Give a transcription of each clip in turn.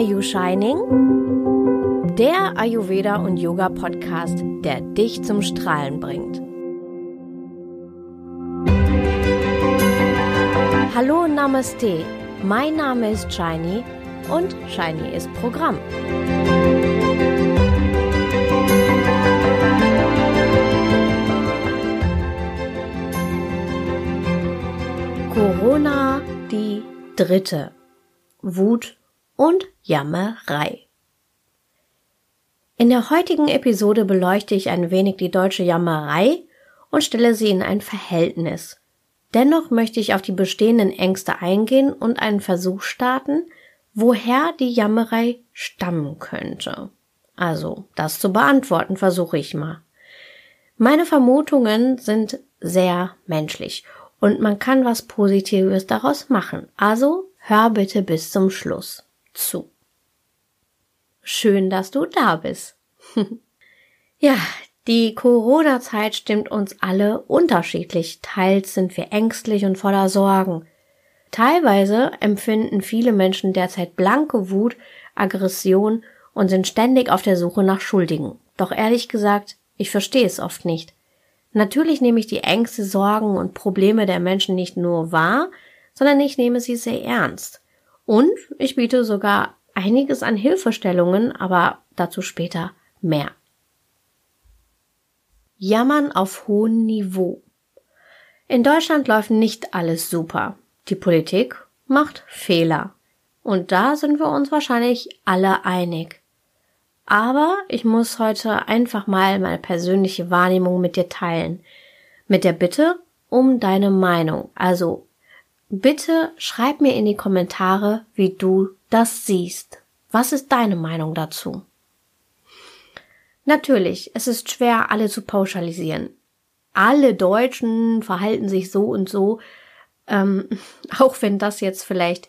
Are You Shining? Der Ayurveda und Yoga Podcast, der dich zum Strahlen bringt. Hallo Namaste, mein Name ist Shiny und Shiny ist Programm. Corona die dritte. Wut und Jammerei. In der heutigen Episode beleuchte ich ein wenig die deutsche Jammerei und stelle sie in ein Verhältnis. Dennoch möchte ich auf die bestehenden Ängste eingehen und einen Versuch starten, woher die Jammerei stammen könnte. Also, das zu beantworten versuche ich mal. Meine Vermutungen sind sehr menschlich und man kann was Positives daraus machen. Also hör bitte bis zum Schluss zu. Schön, dass du da bist. ja, die Corona-Zeit stimmt uns alle unterschiedlich. Teils sind wir ängstlich und voller Sorgen. Teilweise empfinden viele Menschen derzeit blanke Wut, Aggression und sind ständig auf der Suche nach Schuldigen. Doch ehrlich gesagt, ich verstehe es oft nicht. Natürlich nehme ich die Ängste, Sorgen und Probleme der Menschen nicht nur wahr, sondern ich nehme sie sehr ernst. Und ich biete sogar einiges an Hilfestellungen, aber dazu später mehr. Jammern auf hohem Niveau. In Deutschland läuft nicht alles super. Die Politik macht Fehler. Und da sind wir uns wahrscheinlich alle einig. Aber ich muss heute einfach mal meine persönliche Wahrnehmung mit dir teilen. Mit der Bitte um deine Meinung. Also bitte schreib mir in die Kommentare, wie du das siehst. Was ist deine Meinung dazu? Natürlich, es ist schwer, alle zu pauschalisieren. Alle Deutschen verhalten sich so und so, ähm, auch wenn das jetzt vielleicht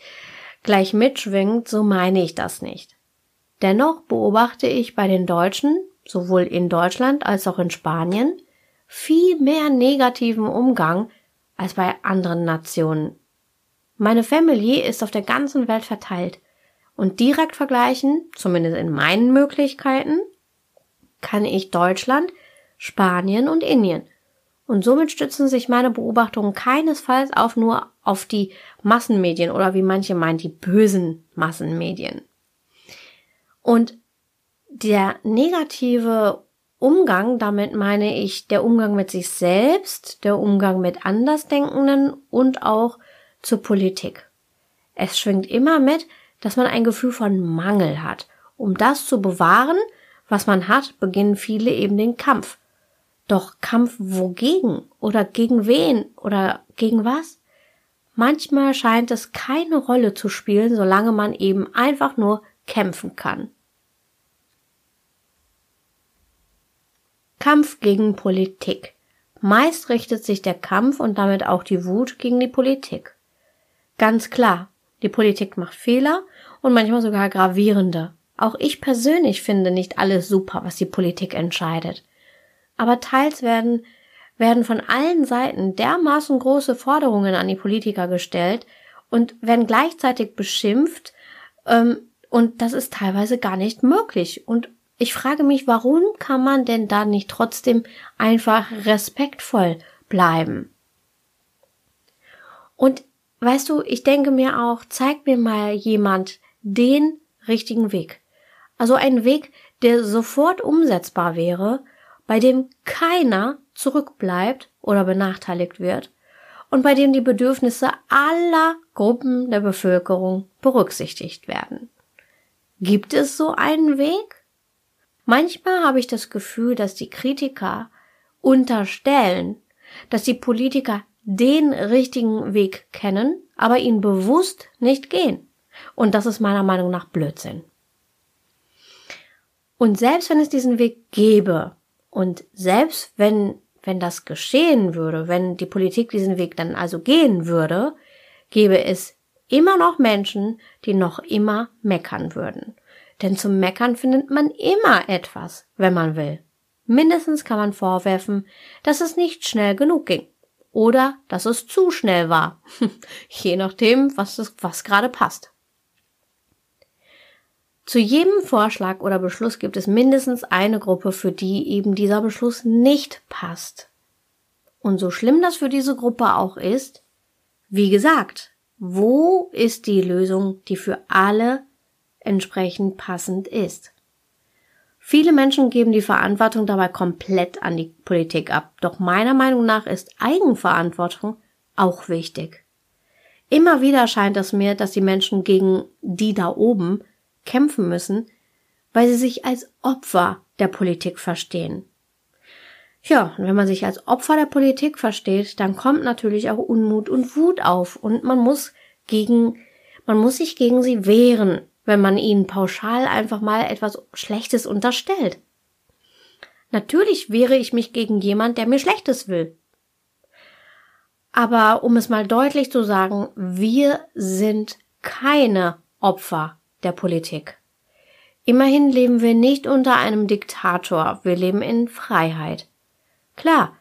gleich mitschwingt, so meine ich das nicht. Dennoch beobachte ich bei den Deutschen, sowohl in Deutschland als auch in Spanien, viel mehr negativen Umgang als bei anderen Nationen. Meine Familie ist auf der ganzen Welt verteilt und direkt vergleichen, zumindest in meinen Möglichkeiten, kann ich Deutschland, Spanien und Indien. Und somit stützen sich meine Beobachtungen keinesfalls auf nur auf die Massenmedien oder wie manche meinen, die bösen Massenmedien. Und der negative Umgang, damit meine ich der Umgang mit sich selbst, der Umgang mit Andersdenkenden und auch zur Politik. Es schwingt immer mit, dass man ein Gefühl von Mangel hat. Um das zu bewahren, was man hat, beginnen viele eben den Kampf. Doch Kampf wogegen? Oder gegen wen? Oder gegen was? Manchmal scheint es keine Rolle zu spielen, solange man eben einfach nur kämpfen kann. Kampf gegen Politik. Meist richtet sich der Kampf und damit auch die Wut gegen die Politik. Ganz klar, die Politik macht Fehler und manchmal sogar gravierende. Auch ich persönlich finde nicht alles super, was die Politik entscheidet. Aber teils werden, werden von allen Seiten dermaßen große Forderungen an die Politiker gestellt und werden gleichzeitig beschimpft, ähm, und das ist teilweise gar nicht möglich. Und ich frage mich, warum kann man denn da nicht trotzdem einfach respektvoll bleiben? Und weißt du, ich denke mir auch, zeig mir mal jemand den richtigen Weg. Also einen Weg, der sofort umsetzbar wäre, bei dem keiner zurückbleibt oder benachteiligt wird und bei dem die Bedürfnisse aller Gruppen der Bevölkerung berücksichtigt werden. Gibt es so einen Weg? Manchmal habe ich das Gefühl, dass die Kritiker unterstellen, dass die Politiker den richtigen Weg kennen, aber ihn bewusst nicht gehen. Und das ist meiner Meinung nach Blödsinn. Und selbst wenn es diesen Weg gäbe und selbst wenn, wenn das geschehen würde, wenn die Politik diesen Weg dann also gehen würde, gäbe es immer noch Menschen, die noch immer meckern würden. Denn zum Meckern findet man immer etwas, wenn man will. Mindestens kann man vorwerfen, dass es nicht schnell genug ging. Oder dass es zu schnell war. Je nachdem, was, es, was gerade passt. Zu jedem Vorschlag oder Beschluss gibt es mindestens eine Gruppe, für die eben dieser Beschluss nicht passt. Und so schlimm das für diese Gruppe auch ist, wie gesagt, wo ist die Lösung, die für alle entsprechend passend ist? Viele Menschen geben die Verantwortung dabei komplett an die Politik ab. Doch meiner Meinung nach ist Eigenverantwortung auch wichtig. Immer wieder scheint es mir, dass die Menschen gegen die da oben kämpfen müssen, weil sie sich als Opfer der Politik verstehen. Ja, und wenn man sich als Opfer der Politik versteht, dann kommt natürlich auch Unmut und Wut auf und man muss gegen, man muss sich gegen sie wehren, wenn man ihnen pauschal einfach mal etwas Schlechtes unterstellt. Natürlich wehre ich mich gegen jemand, der mir Schlechtes will. Aber um es mal deutlich zu sagen, wir sind keine Opfer der Politik. Immerhin leben wir nicht unter einem Diktator, wir leben in Freiheit. Klar,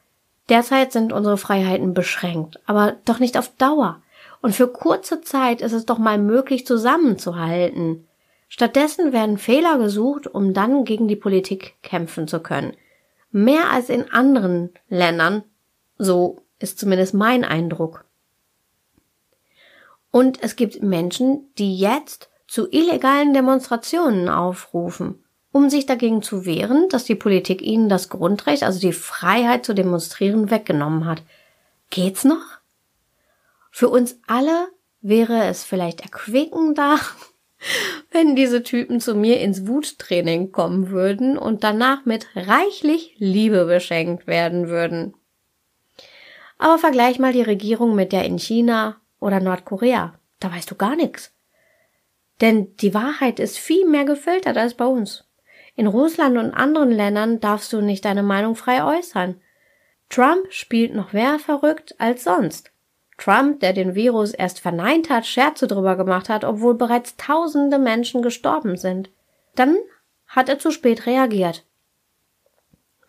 derzeit sind unsere Freiheiten beschränkt, aber doch nicht auf Dauer. Und für kurze Zeit ist es doch mal möglich zusammenzuhalten. Stattdessen werden Fehler gesucht, um dann gegen die Politik kämpfen zu können. Mehr als in anderen Ländern, so ist zumindest mein Eindruck. Und es gibt Menschen, die jetzt zu illegalen Demonstrationen aufrufen, um sich dagegen zu wehren, dass die Politik ihnen das Grundrecht, also die Freiheit zu demonstrieren, weggenommen hat. Geht's noch? Für uns alle wäre es vielleicht erquickender, wenn diese Typen zu mir ins Wuttraining kommen würden und danach mit reichlich Liebe beschenkt werden würden. Aber vergleich mal die Regierung mit der in China oder Nordkorea. Da weißt du gar nichts. Denn die Wahrheit ist viel mehr gefiltert als bei uns. In Russland und anderen Ländern darfst du nicht deine Meinung frei äußern. Trump spielt noch mehr verrückt als sonst. Trump, der den Virus erst verneint hat, Scherze drüber gemacht hat, obwohl bereits tausende Menschen gestorben sind. Dann hat er zu spät reagiert.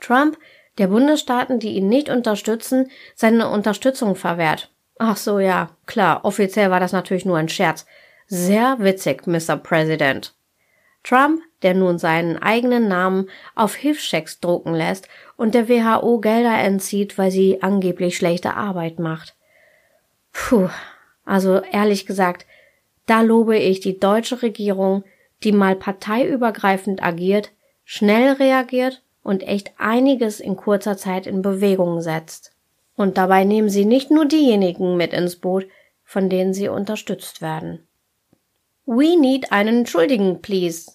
Trump der Bundesstaaten, die ihn nicht unterstützen, seine Unterstützung verwehrt. Ach so, ja, klar, offiziell war das natürlich nur ein Scherz. Sehr witzig, Mr. President. Trump, der nun seinen eigenen Namen auf Hilfschecks drucken lässt und der WHO Gelder entzieht, weil sie angeblich schlechte Arbeit macht. Puh, also ehrlich gesagt, da lobe ich die deutsche Regierung, die mal parteiübergreifend agiert, schnell reagiert und echt einiges in kurzer Zeit in Bewegung setzt. Und dabei nehmen sie nicht nur diejenigen mit ins Boot, von denen sie unterstützt werden. We need einen Schuldigen, please.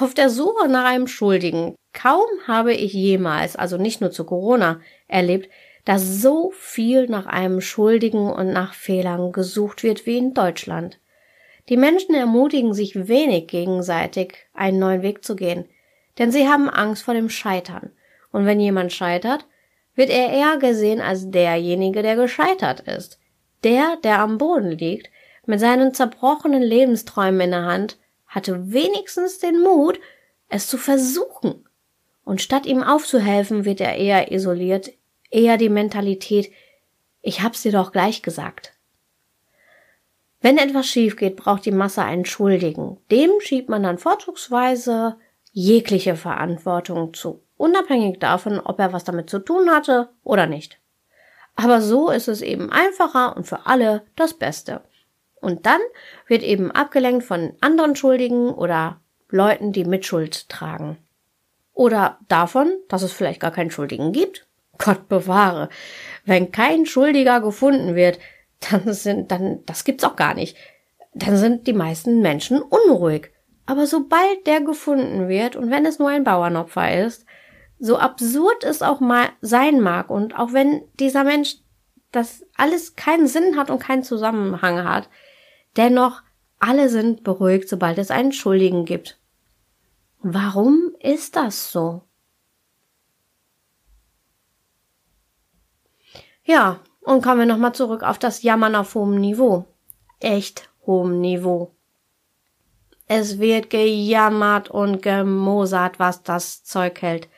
Auf der Suche nach einem Schuldigen. Kaum habe ich jemals, also nicht nur zu Corona, erlebt, dass so viel nach einem Schuldigen und nach Fehlern gesucht wird wie in Deutschland. Die Menschen ermutigen sich wenig gegenseitig, einen neuen Weg zu gehen denn sie haben Angst vor dem Scheitern. Und wenn jemand scheitert, wird er eher gesehen als derjenige, der gescheitert ist. Der, der am Boden liegt, mit seinen zerbrochenen Lebensträumen in der Hand, hatte wenigstens den Mut, es zu versuchen. Und statt ihm aufzuhelfen, wird er eher isoliert, eher die Mentalität, ich hab's dir doch gleich gesagt. Wenn etwas schief geht, braucht die Masse einen Schuldigen. Dem schiebt man dann vorzugsweise jegliche Verantwortung zu, unabhängig davon, ob er was damit zu tun hatte oder nicht. Aber so ist es eben einfacher und für alle das Beste. Und dann wird eben abgelenkt von anderen Schuldigen oder Leuten, die Mitschuld tragen. Oder davon, dass es vielleicht gar keinen Schuldigen gibt. Gott bewahre. Wenn kein Schuldiger gefunden wird, dann sind, dann, das gibt's auch gar nicht. Dann sind die meisten Menschen unruhig. Aber sobald der gefunden wird, und wenn es nur ein Bauernopfer ist, so absurd es auch mal sein mag, und auch wenn dieser Mensch das alles keinen Sinn hat und keinen Zusammenhang hat, dennoch alle sind beruhigt, sobald es einen Schuldigen gibt. Warum ist das so? Ja, und kommen wir nochmal zurück auf das Jammern auf hohem Niveau. Echt hohem Niveau. Es wird gejammert und gemosert, was das Zeug hält.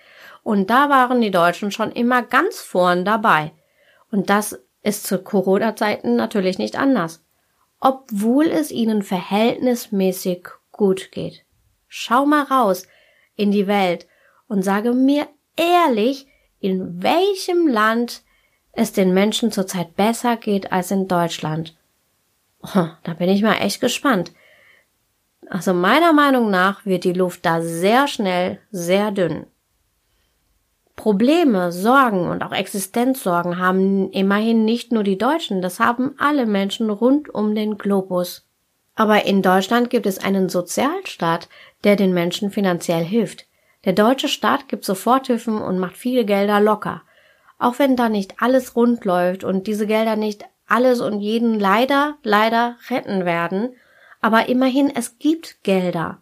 Und da waren die Deutschen schon immer ganz vorn dabei. Und das ist zu Corona-Zeiten natürlich nicht anders. Obwohl es ihnen verhältnismäßig gut geht. Schau mal raus in die Welt und sage mir ehrlich, in welchem Land es den Menschen zurzeit besser geht als in Deutschland. Da bin ich mal echt gespannt. Also meiner Meinung nach wird die Luft da sehr schnell sehr dünn. Probleme, Sorgen und auch Existenzsorgen haben immerhin nicht nur die Deutschen, das haben alle Menschen rund um den Globus. Aber in Deutschland gibt es einen Sozialstaat, der den Menschen finanziell hilft. Der deutsche Staat gibt Soforthilfen und macht viele Gelder locker. Auch wenn da nicht alles rund läuft und diese Gelder nicht alles und jeden leider, leider retten werden, aber immerhin es gibt Gelder.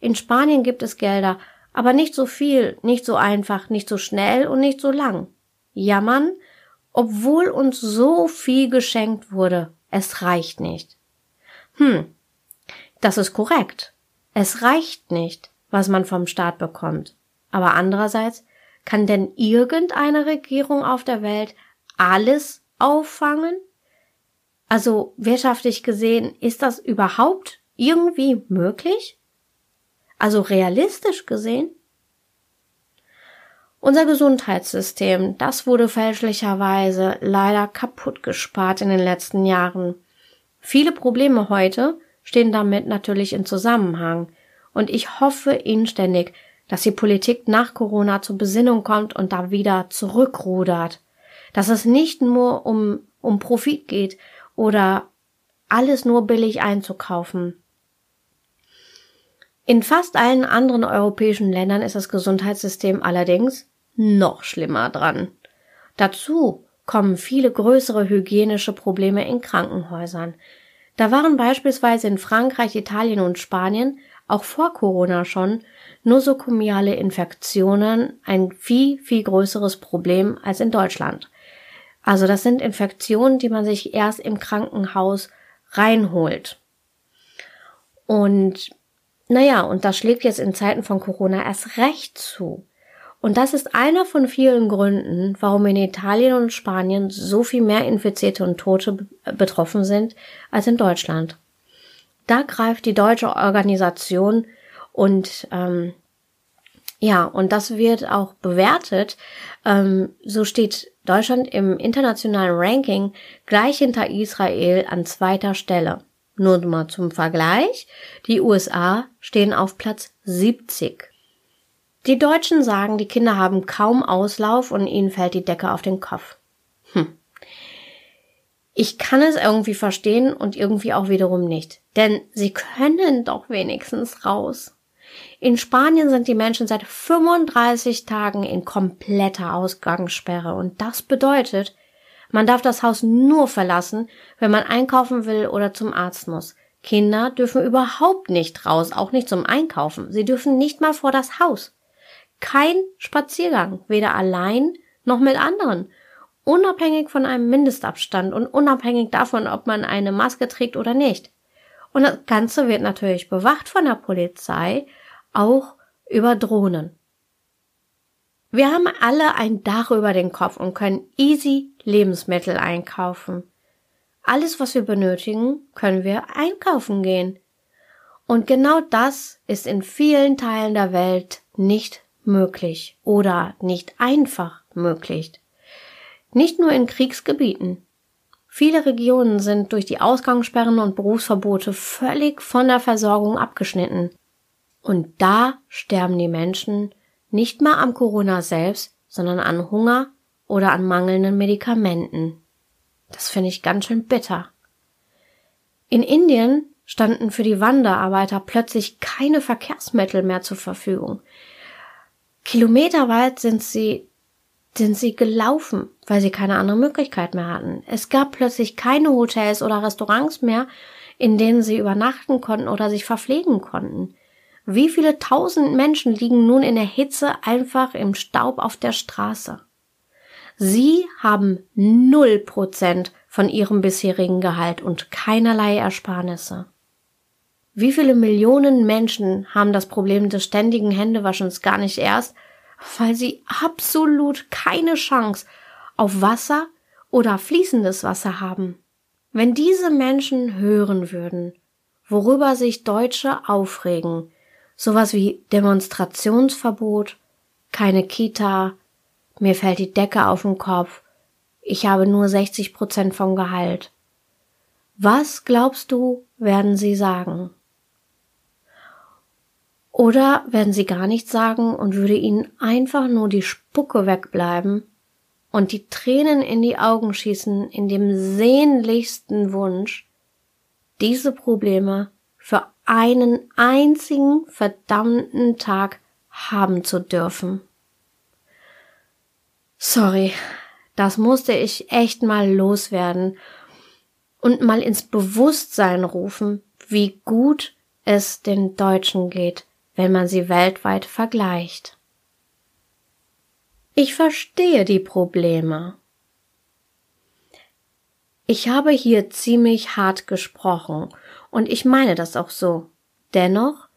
In Spanien gibt es Gelder, aber nicht so viel, nicht so einfach, nicht so schnell und nicht so lang. Jammern, obwohl uns so viel geschenkt wurde, es reicht nicht. Hm, das ist korrekt. Es reicht nicht, was man vom Staat bekommt. Aber andererseits kann denn irgendeine Regierung auf der Welt alles auffangen? Also wirtschaftlich gesehen, ist das überhaupt irgendwie möglich? Also realistisch gesehen? Unser Gesundheitssystem, das wurde fälschlicherweise leider kaputt gespart in den letzten Jahren. Viele Probleme heute stehen damit natürlich in Zusammenhang. Und ich hoffe inständig, dass die Politik nach Corona zur Besinnung kommt und da wieder zurückrudert. Dass es nicht nur um, um Profit geht oder alles nur billig einzukaufen. In fast allen anderen europäischen Ländern ist das Gesundheitssystem allerdings noch schlimmer dran. Dazu kommen viele größere hygienische Probleme in Krankenhäusern. Da waren beispielsweise in Frankreich, Italien und Spanien auch vor Corona schon nosokomiale Infektionen ein viel, viel größeres Problem als in Deutschland. Also das sind Infektionen, die man sich erst im Krankenhaus reinholt. Und naja, und das schlägt jetzt in Zeiten von Corona erst recht zu. Und das ist einer von vielen Gründen, warum in Italien und Spanien so viel mehr Infizierte und Tote betroffen sind als in Deutschland. Da greift die deutsche Organisation und ähm, ja, und das wird auch bewertet. Ähm, so steht Deutschland im internationalen Ranking gleich hinter Israel an zweiter Stelle. Nur mal zum Vergleich. Die USA stehen auf Platz 70. Die Deutschen sagen, die Kinder haben kaum Auslauf und ihnen fällt die Decke auf den Kopf. Ich kann es irgendwie verstehen und irgendwie auch wiederum nicht. Denn sie können doch wenigstens raus. In Spanien sind die Menschen seit 35 Tagen in kompletter Ausgangssperre und das bedeutet, man darf das Haus nur verlassen, wenn man einkaufen will oder zum Arzt muss. Kinder dürfen überhaupt nicht raus, auch nicht zum Einkaufen. Sie dürfen nicht mal vor das Haus. Kein Spaziergang, weder allein noch mit anderen unabhängig von einem Mindestabstand und unabhängig davon, ob man eine Maske trägt oder nicht. Und das Ganze wird natürlich bewacht von der Polizei, auch über Drohnen. Wir haben alle ein Dach über den Kopf und können easy Lebensmittel einkaufen. Alles, was wir benötigen, können wir einkaufen gehen. Und genau das ist in vielen Teilen der Welt nicht möglich oder nicht einfach möglich. Nicht nur in Kriegsgebieten. Viele Regionen sind durch die Ausgangssperren und Berufsverbote völlig von der Versorgung abgeschnitten. Und da sterben die Menschen nicht mal am Corona selbst, sondern an Hunger oder an mangelnden Medikamenten. Das finde ich ganz schön bitter. In Indien standen für die Wanderarbeiter plötzlich keine Verkehrsmittel mehr zur Verfügung. Kilometerweit sind sie sind sie gelaufen, weil sie keine andere Möglichkeit mehr hatten. Es gab plötzlich keine Hotels oder Restaurants mehr, in denen sie übernachten konnten oder sich verpflegen konnten. Wie viele tausend Menschen liegen nun in der Hitze einfach im Staub auf der Straße? Sie haben null Prozent von ihrem bisherigen Gehalt und keinerlei Ersparnisse. Wie viele Millionen Menschen haben das Problem des ständigen Händewaschens gar nicht erst, weil sie absolut keine Chance auf Wasser oder fließendes Wasser haben. Wenn diese Menschen hören würden, worüber sich Deutsche aufregen. Sowas wie Demonstrationsverbot, keine Kita, mir fällt die Decke auf den Kopf, ich habe nur 60 Prozent vom Gehalt. Was glaubst du, werden sie sagen? Oder werden sie gar nichts sagen und würde ihnen einfach nur die Spucke wegbleiben und die Tränen in die Augen schießen in dem sehnlichsten Wunsch, diese Probleme für einen einzigen verdammten Tag haben zu dürfen. Sorry, das musste ich echt mal loswerden und mal ins Bewusstsein rufen, wie gut es den Deutschen geht wenn man sie weltweit vergleicht. Ich verstehe die Probleme. Ich habe hier ziemlich hart gesprochen und ich meine das auch so. Dennoch,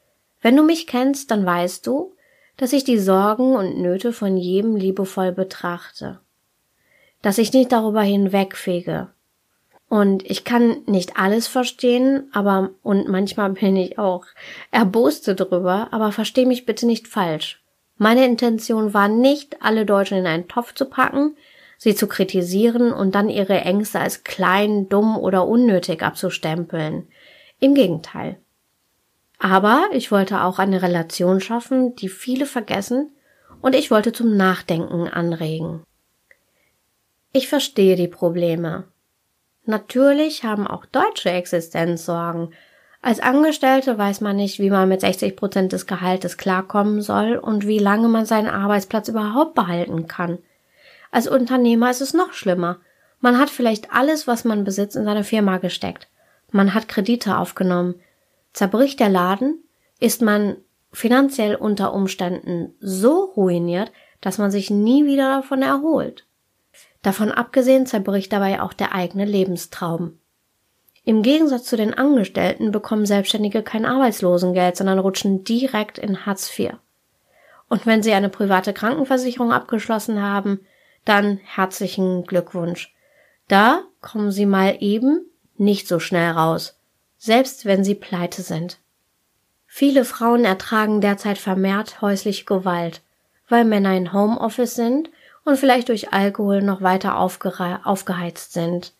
wenn du mich kennst, dann weißt du, dass ich die Sorgen und Nöte von jedem liebevoll betrachte, dass ich nicht darüber hinwegfege, und ich kann nicht alles verstehen, aber und manchmal bin ich auch erboste drüber, aber versteh mich bitte nicht falsch. Meine Intention war nicht, alle Deutschen in einen Topf zu packen, sie zu kritisieren und dann ihre Ängste als klein, dumm oder unnötig abzustempeln. Im Gegenteil. Aber ich wollte auch eine Relation schaffen, die viele vergessen, und ich wollte zum Nachdenken anregen. Ich verstehe die Probleme, Natürlich haben auch Deutsche Existenzsorgen. Als Angestellte weiß man nicht, wie man mit 60 Prozent des Gehaltes klarkommen soll und wie lange man seinen Arbeitsplatz überhaupt behalten kann. Als Unternehmer ist es noch schlimmer. Man hat vielleicht alles, was man besitzt, in seine Firma gesteckt. Man hat Kredite aufgenommen. Zerbricht der Laden, ist man finanziell unter Umständen so ruiniert, dass man sich nie wieder davon erholt. Davon abgesehen zerbricht dabei auch der eigene Lebenstraum. Im Gegensatz zu den Angestellten bekommen Selbstständige kein Arbeitslosengeld, sondern rutschen direkt in Hartz IV. Und wenn sie eine private Krankenversicherung abgeschlossen haben, dann herzlichen Glückwunsch. Da kommen sie mal eben nicht so schnell raus, selbst wenn sie pleite sind. Viele Frauen ertragen derzeit vermehrt häusliche Gewalt, weil Männer in Homeoffice sind und vielleicht durch Alkohol noch weiter aufgeheizt sind.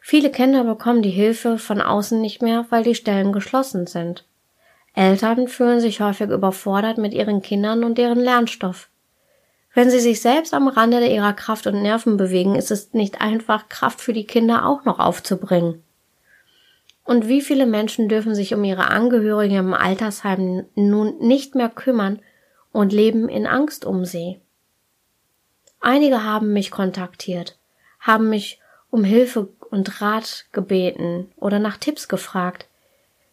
Viele Kinder bekommen die Hilfe von außen nicht mehr, weil die Stellen geschlossen sind. Eltern fühlen sich häufig überfordert mit ihren Kindern und deren Lernstoff. Wenn sie sich selbst am Rande ihrer Kraft und Nerven bewegen, ist es nicht einfach, Kraft für die Kinder auch noch aufzubringen. Und wie viele Menschen dürfen sich um ihre Angehörigen im Altersheim nun nicht mehr kümmern und leben in Angst um sie? Einige haben mich kontaktiert, haben mich um Hilfe und Rat gebeten oder nach Tipps gefragt.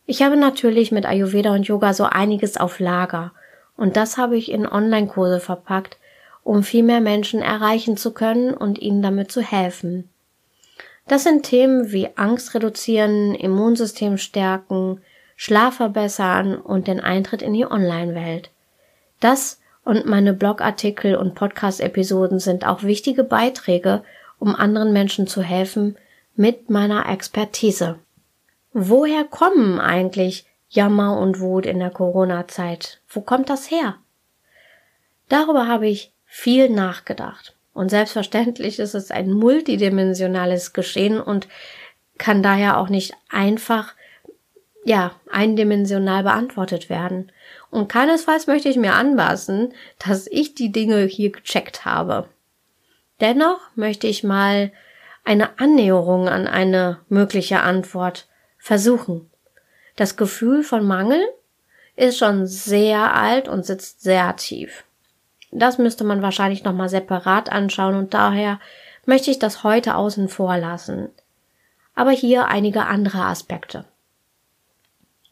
Ich habe natürlich mit Ayurveda und Yoga so einiges auf Lager und das habe ich in Online-Kurse verpackt, um viel mehr Menschen erreichen zu können und ihnen damit zu helfen. Das sind Themen wie Angst reduzieren, Immunsystem stärken, Schlaf verbessern und den Eintritt in die Online-Welt. Das und meine Blogartikel und Podcast-Episoden sind auch wichtige Beiträge, um anderen Menschen zu helfen mit meiner Expertise. Woher kommen eigentlich Jammer und Wut in der Corona-Zeit? Wo kommt das her? Darüber habe ich viel nachgedacht. Und selbstverständlich ist es ein multidimensionales Geschehen und kann daher auch nicht einfach, ja, eindimensional beantwortet werden. Und keinesfalls möchte ich mir anmaßen, dass ich die Dinge hier gecheckt habe. Dennoch möchte ich mal eine Annäherung an eine mögliche Antwort versuchen. Das Gefühl von Mangel ist schon sehr alt und sitzt sehr tief. Das müsste man wahrscheinlich nochmal separat anschauen und daher möchte ich das heute außen vor lassen. Aber hier einige andere Aspekte.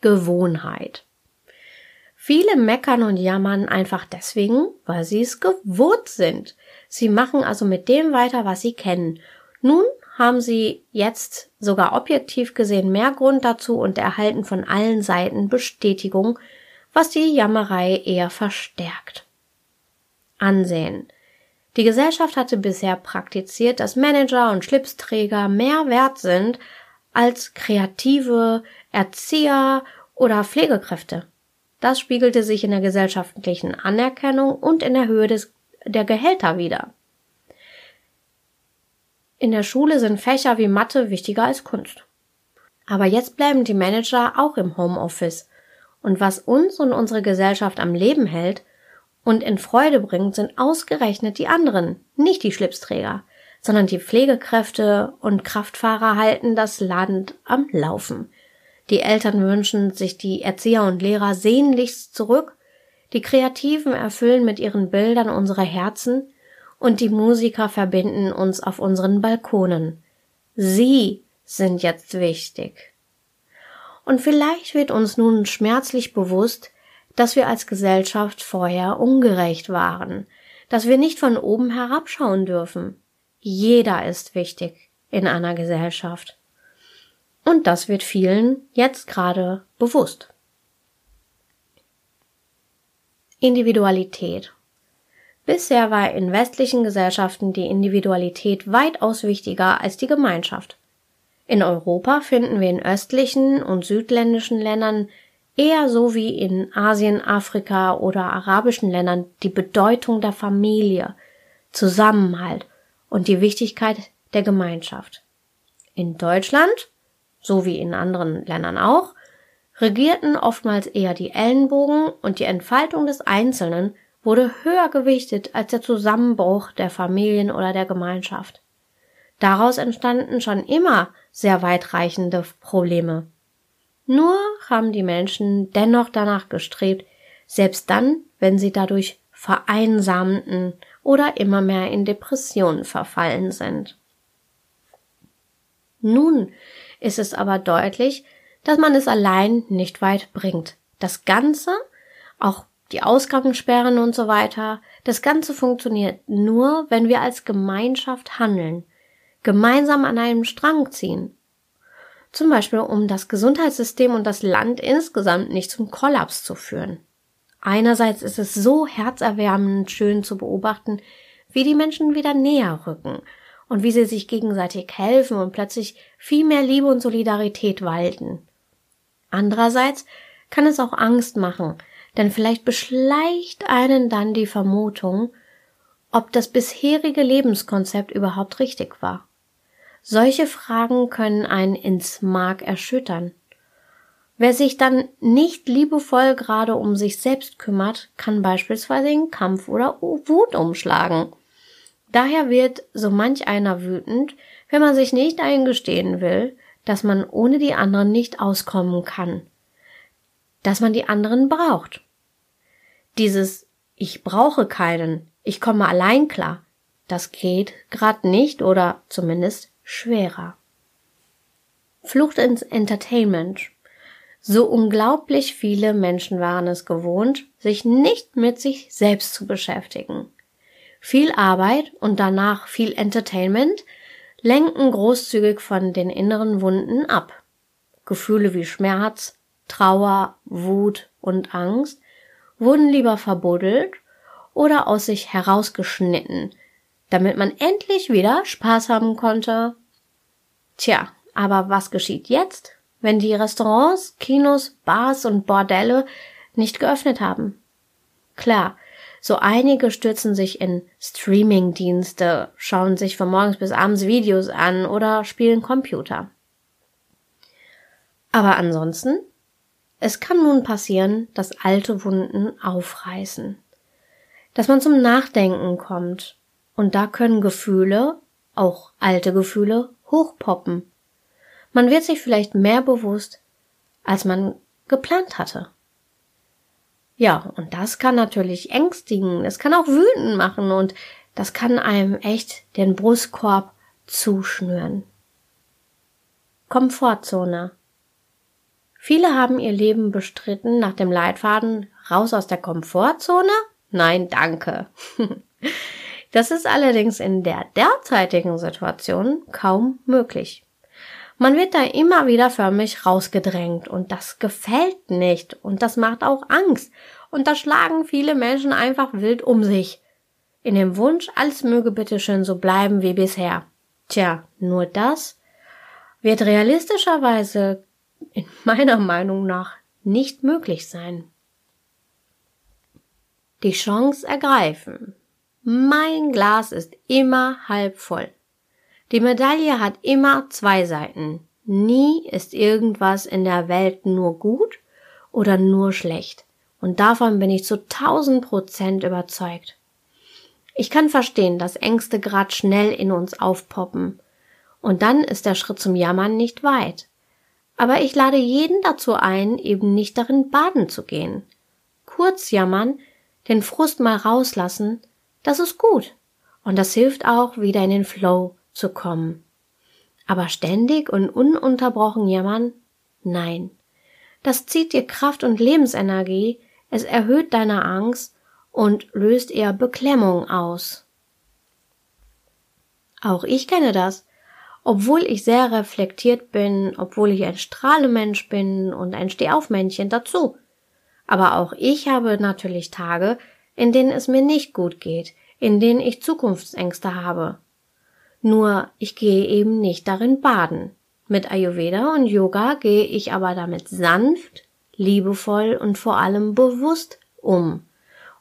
Gewohnheit. Viele meckern und jammern einfach deswegen, weil sie es gewohnt sind. Sie machen also mit dem weiter, was sie kennen. Nun haben sie jetzt sogar objektiv gesehen mehr Grund dazu und erhalten von allen Seiten Bestätigung, was die Jammerei eher verstärkt. Ansehen. Die Gesellschaft hatte bisher praktiziert, dass Manager und Schlipsträger mehr wert sind als kreative Erzieher oder Pflegekräfte. Das spiegelte sich in der gesellschaftlichen Anerkennung und in der Höhe des, der Gehälter wider. In der Schule sind Fächer wie Mathe wichtiger als Kunst. Aber jetzt bleiben die Manager auch im Homeoffice. Und was uns und unsere Gesellschaft am Leben hält und in Freude bringt, sind ausgerechnet die anderen, nicht die Schlipsträger, sondern die Pflegekräfte und Kraftfahrer halten das Land am Laufen. Die Eltern wünschen sich die Erzieher und Lehrer sehnlichst zurück, die Kreativen erfüllen mit ihren Bildern unsere Herzen und die Musiker verbinden uns auf unseren Balkonen. Sie sind jetzt wichtig. Und vielleicht wird uns nun schmerzlich bewusst, dass wir als Gesellschaft vorher ungerecht waren, dass wir nicht von oben herabschauen dürfen. Jeder ist wichtig in einer Gesellschaft. Und das wird vielen jetzt gerade bewusst. Individualität. Bisher war in westlichen Gesellschaften die Individualität weitaus wichtiger als die Gemeinschaft. In Europa finden wir in östlichen und südländischen Ländern eher so wie in Asien, Afrika oder arabischen Ländern die Bedeutung der Familie, Zusammenhalt und die Wichtigkeit der Gemeinschaft. In Deutschland, so wie in anderen Ländern auch, regierten oftmals eher die Ellenbogen und die Entfaltung des Einzelnen wurde höher gewichtet als der Zusammenbruch der Familien oder der Gemeinschaft. Daraus entstanden schon immer sehr weitreichende Probleme. Nur haben die Menschen dennoch danach gestrebt, selbst dann, wenn sie dadurch vereinsamten oder immer mehr in Depressionen verfallen sind. Nun ist es aber deutlich, dass man es allein nicht weit bringt. Das Ganze, auch die Ausgangssperren und so weiter, das Ganze funktioniert nur, wenn wir als Gemeinschaft handeln, gemeinsam an einem Strang ziehen. Zum Beispiel, um das Gesundheitssystem und das Land insgesamt nicht zum Kollaps zu führen. Einerseits ist es so herzerwärmend schön zu beobachten, wie die Menschen wieder näher rücken und wie sie sich gegenseitig helfen und plötzlich viel mehr Liebe und Solidarität walten. Andererseits kann es auch Angst machen, denn vielleicht beschleicht einen dann die Vermutung, ob das bisherige Lebenskonzept überhaupt richtig war. Solche Fragen können einen ins Mark erschüttern. Wer sich dann nicht liebevoll gerade um sich selbst kümmert, kann beispielsweise in Kampf oder Wut umschlagen. Daher wird so manch einer wütend, wenn man sich nicht eingestehen will, dass man ohne die anderen nicht auskommen kann, dass man die anderen braucht. Dieses Ich brauche keinen, ich komme allein klar, das geht grad nicht oder zumindest schwerer. Flucht ins Entertainment. So unglaublich viele Menschen waren es gewohnt, sich nicht mit sich selbst zu beschäftigen. Viel Arbeit und danach viel Entertainment lenken großzügig von den inneren Wunden ab. Gefühle wie Schmerz, Trauer, Wut und Angst wurden lieber verbuddelt oder aus sich herausgeschnitten, damit man endlich wieder Spaß haben konnte. Tja, aber was geschieht jetzt, wenn die Restaurants, Kinos, Bars und Bordelle nicht geöffnet haben? Klar, so einige stürzen sich in Streaming-Dienste, schauen sich von morgens bis abends Videos an oder spielen Computer. Aber ansonsten, es kann nun passieren, dass alte Wunden aufreißen, dass man zum Nachdenken kommt und da können Gefühle, auch alte Gefühle, hochpoppen. Man wird sich vielleicht mehr bewusst, als man geplant hatte. Ja, und das kann natürlich ängstigen, das kann auch wütend machen und das kann einem echt den Brustkorb zuschnüren. Komfortzone. Viele haben ihr Leben bestritten nach dem Leitfaden raus aus der Komfortzone? Nein, danke. Das ist allerdings in der derzeitigen Situation kaum möglich. Man wird da immer wieder förmlich rausgedrängt und das gefällt nicht und das macht auch Angst und da schlagen viele Menschen einfach wild um sich. In dem Wunsch, alles möge bitte schön so bleiben wie bisher. Tja, nur das wird realistischerweise in meiner Meinung nach nicht möglich sein. Die Chance ergreifen. Mein Glas ist immer halb voll. Die Medaille hat immer zwei Seiten. Nie ist irgendwas in der Welt nur gut oder nur schlecht. Und davon bin ich zu tausend Prozent überzeugt. Ich kann verstehen, dass Ängste grad schnell in uns aufpoppen. Und dann ist der Schritt zum Jammern nicht weit. Aber ich lade jeden dazu ein, eben nicht darin baden zu gehen. Kurz jammern, den Frust mal rauslassen, das ist gut. Und das hilft auch, wieder in den Flow zu kommen. Aber ständig und ununterbrochen jammern? Nein. Das zieht dir Kraft und Lebensenergie, es erhöht deine Angst und löst eher Beklemmung aus. Auch ich kenne das. Obwohl ich sehr reflektiert bin, obwohl ich ein Strahlemensch bin und ein Stehaufmännchen dazu. Aber auch ich habe natürlich Tage, in denen es mir nicht gut geht, in denen ich Zukunftsängste habe. Nur ich gehe eben nicht darin baden. Mit Ayurveda und Yoga gehe ich aber damit sanft, liebevoll und vor allem bewusst um.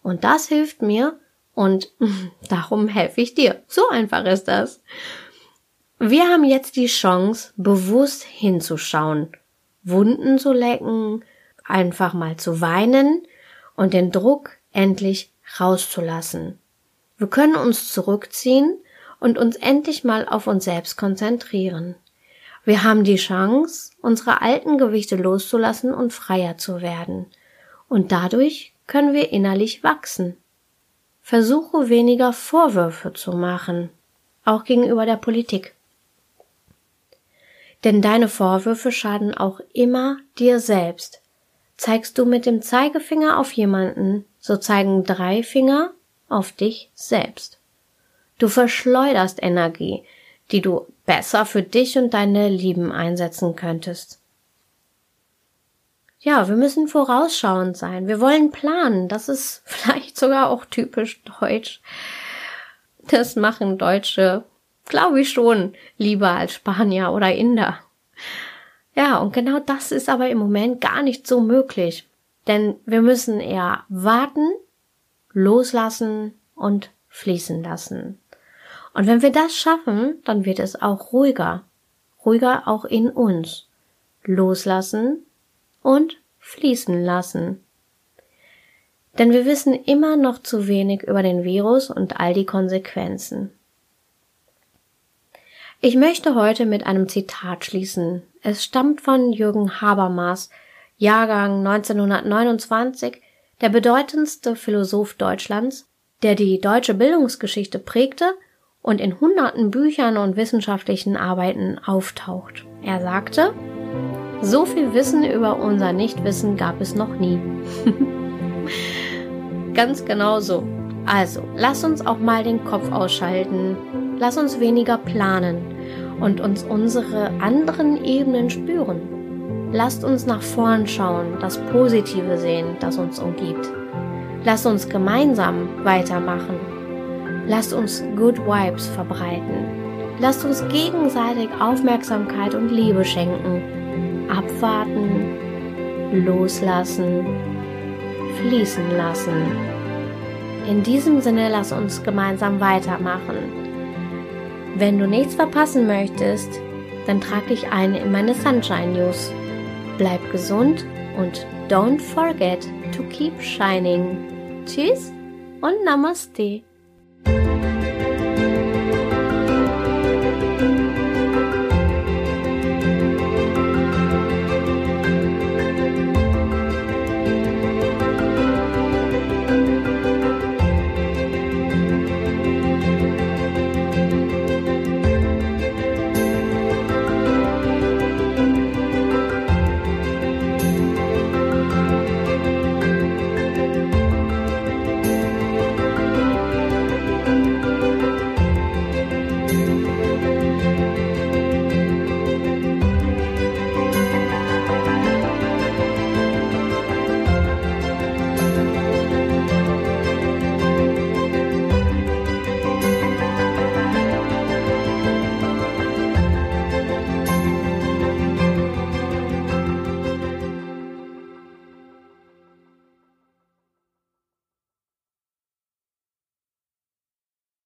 Und das hilft mir und darum helfe ich dir. So einfach ist das. Wir haben jetzt die Chance, bewusst hinzuschauen, Wunden zu lecken, einfach mal zu weinen und den Druck endlich rauszulassen. Wir können uns zurückziehen und uns endlich mal auf uns selbst konzentrieren. Wir haben die Chance, unsere alten Gewichte loszulassen und freier zu werden. Und dadurch können wir innerlich wachsen. Versuche weniger Vorwürfe zu machen, auch gegenüber der Politik. Denn deine Vorwürfe schaden auch immer dir selbst. Zeigst du mit dem Zeigefinger auf jemanden, so zeigen drei Finger auf dich selbst. Du verschleuderst Energie, die du besser für dich und deine Lieben einsetzen könntest. Ja, wir müssen vorausschauend sein. Wir wollen planen. Das ist vielleicht sogar auch typisch deutsch. Das machen Deutsche Glaube ich schon, lieber als Spanier oder Inder. Ja, und genau das ist aber im Moment gar nicht so möglich. Denn wir müssen eher warten, loslassen und fließen lassen. Und wenn wir das schaffen, dann wird es auch ruhiger. Ruhiger auch in uns. Loslassen und fließen lassen. Denn wir wissen immer noch zu wenig über den Virus und all die Konsequenzen. Ich möchte heute mit einem Zitat schließen. Es stammt von Jürgen Habermas, Jahrgang 1929, der bedeutendste Philosoph Deutschlands, der die deutsche Bildungsgeschichte prägte und in hunderten Büchern und wissenschaftlichen Arbeiten auftaucht. Er sagte, so viel Wissen über unser Nichtwissen gab es noch nie. Ganz genau so. Also, lass uns auch mal den Kopf ausschalten. Lass uns weniger planen und uns unsere anderen Ebenen spüren. Lasst uns nach vorn schauen, das Positive sehen, das uns umgibt. Lasst uns gemeinsam weitermachen. Lasst uns Good Vibes verbreiten. Lasst uns gegenseitig Aufmerksamkeit und Liebe schenken. Abwarten, loslassen, fließen lassen. In diesem Sinne lass uns gemeinsam weitermachen. Wenn du nichts verpassen möchtest, dann trag dich ein in meine Sunshine News. Bleib gesund und don't forget to keep shining. Tschüss und Namaste.